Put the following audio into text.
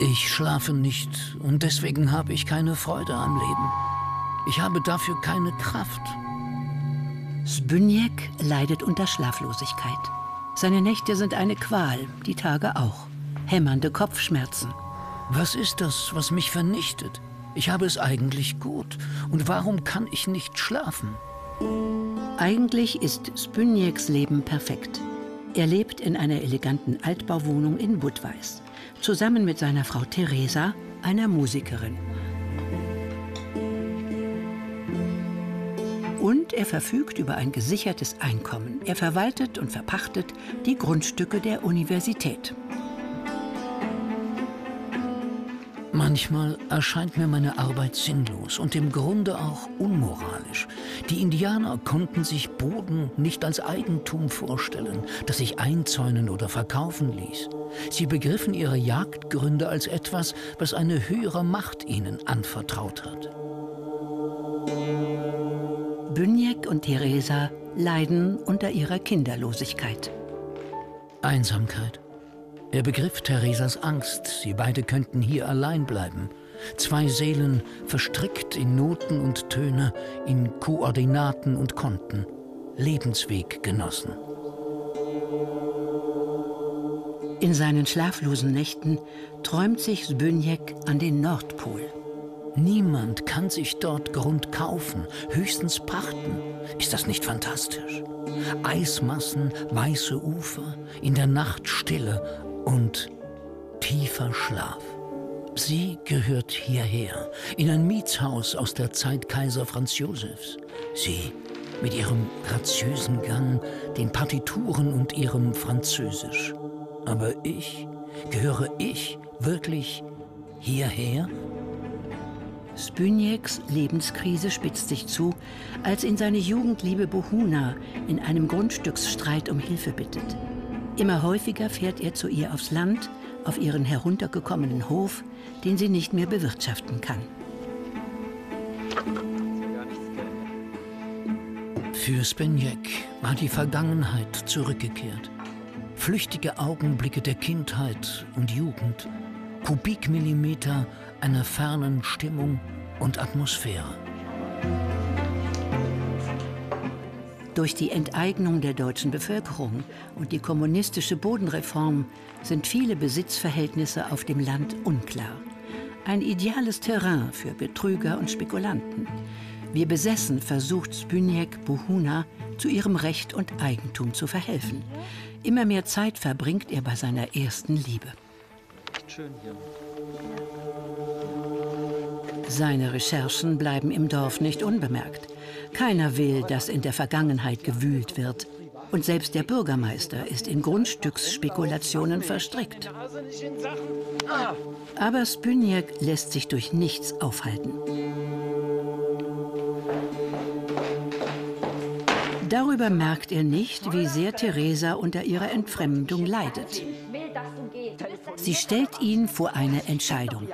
Ich schlafe nicht und deswegen habe ich keine Freude am Leben. Ich habe dafür keine Kraft. Zbigniew leidet unter Schlaflosigkeit. Seine Nächte sind eine Qual, die Tage auch. Hämmernde Kopfschmerzen. Was ist das, was mich vernichtet? Ich habe es eigentlich gut. Und warum kann ich nicht schlafen? Eigentlich ist Zbigniews Leben perfekt. Er lebt in einer eleganten Altbauwohnung in Budweis, zusammen mit seiner Frau Theresa, einer Musikerin. Und er verfügt über ein gesichertes Einkommen. Er verwaltet und verpachtet die Grundstücke der Universität. Manchmal erscheint mir meine Arbeit sinnlos und im Grunde auch unmoralisch. Die Indianer konnten sich Boden nicht als Eigentum vorstellen, das sich einzäunen oder verkaufen ließ. Sie begriffen ihre Jagdgründe als etwas, was eine höhere Macht ihnen anvertraut hat. Bünjek und Theresa leiden unter ihrer Kinderlosigkeit. Einsamkeit. Er begriff Theresas Angst, sie beide könnten hier allein bleiben. Zwei Seelen verstrickt in Noten und Töne, in Koordinaten und Konten. Lebensweggenossen. In seinen schlaflosen Nächten träumt sich Sbönjek an den Nordpol. Niemand kann sich dort Grund kaufen, höchstens pachten. Ist das nicht fantastisch? Eismassen, weiße Ufer, in der Nacht Stille und tiefer Schlaf. Sie gehört hierher, in ein Mietshaus aus der Zeit Kaiser Franz Josefs. Sie mit ihrem graziösen Gang, den Partituren und ihrem Französisch. Aber ich, gehöre ich wirklich hierher? Spynjeks Lebenskrise spitzt sich zu, als ihn seine Jugendliebe Bohuna in einem Grundstücksstreit um Hilfe bittet. Immer häufiger fährt er zu ihr aufs Land, auf ihren heruntergekommenen Hof, den sie nicht mehr bewirtschaften kann. Für Spenjek war die Vergangenheit zurückgekehrt. Flüchtige Augenblicke der Kindheit und Jugend, Kubikmillimeter einer fernen Stimmung und Atmosphäre. Durch die Enteignung der deutschen Bevölkerung und die kommunistische Bodenreform sind viele Besitzverhältnisse auf dem Land unklar. Ein ideales Terrain für Betrüger und Spekulanten. Wie besessen versucht Spynjek Buhuna, zu ihrem Recht und Eigentum zu verhelfen. Immer mehr Zeit verbringt er bei seiner ersten Liebe. Schön hier. Seine Recherchen bleiben im Dorf nicht unbemerkt. Keiner will, dass in der Vergangenheit gewühlt wird. Und selbst der Bürgermeister ist in Grundstücksspekulationen verstrickt. Aber Spynjak lässt sich durch nichts aufhalten. Darüber merkt er nicht, wie sehr Theresa unter ihrer Entfremdung leidet. Sie stellt ihn vor eine Entscheidung.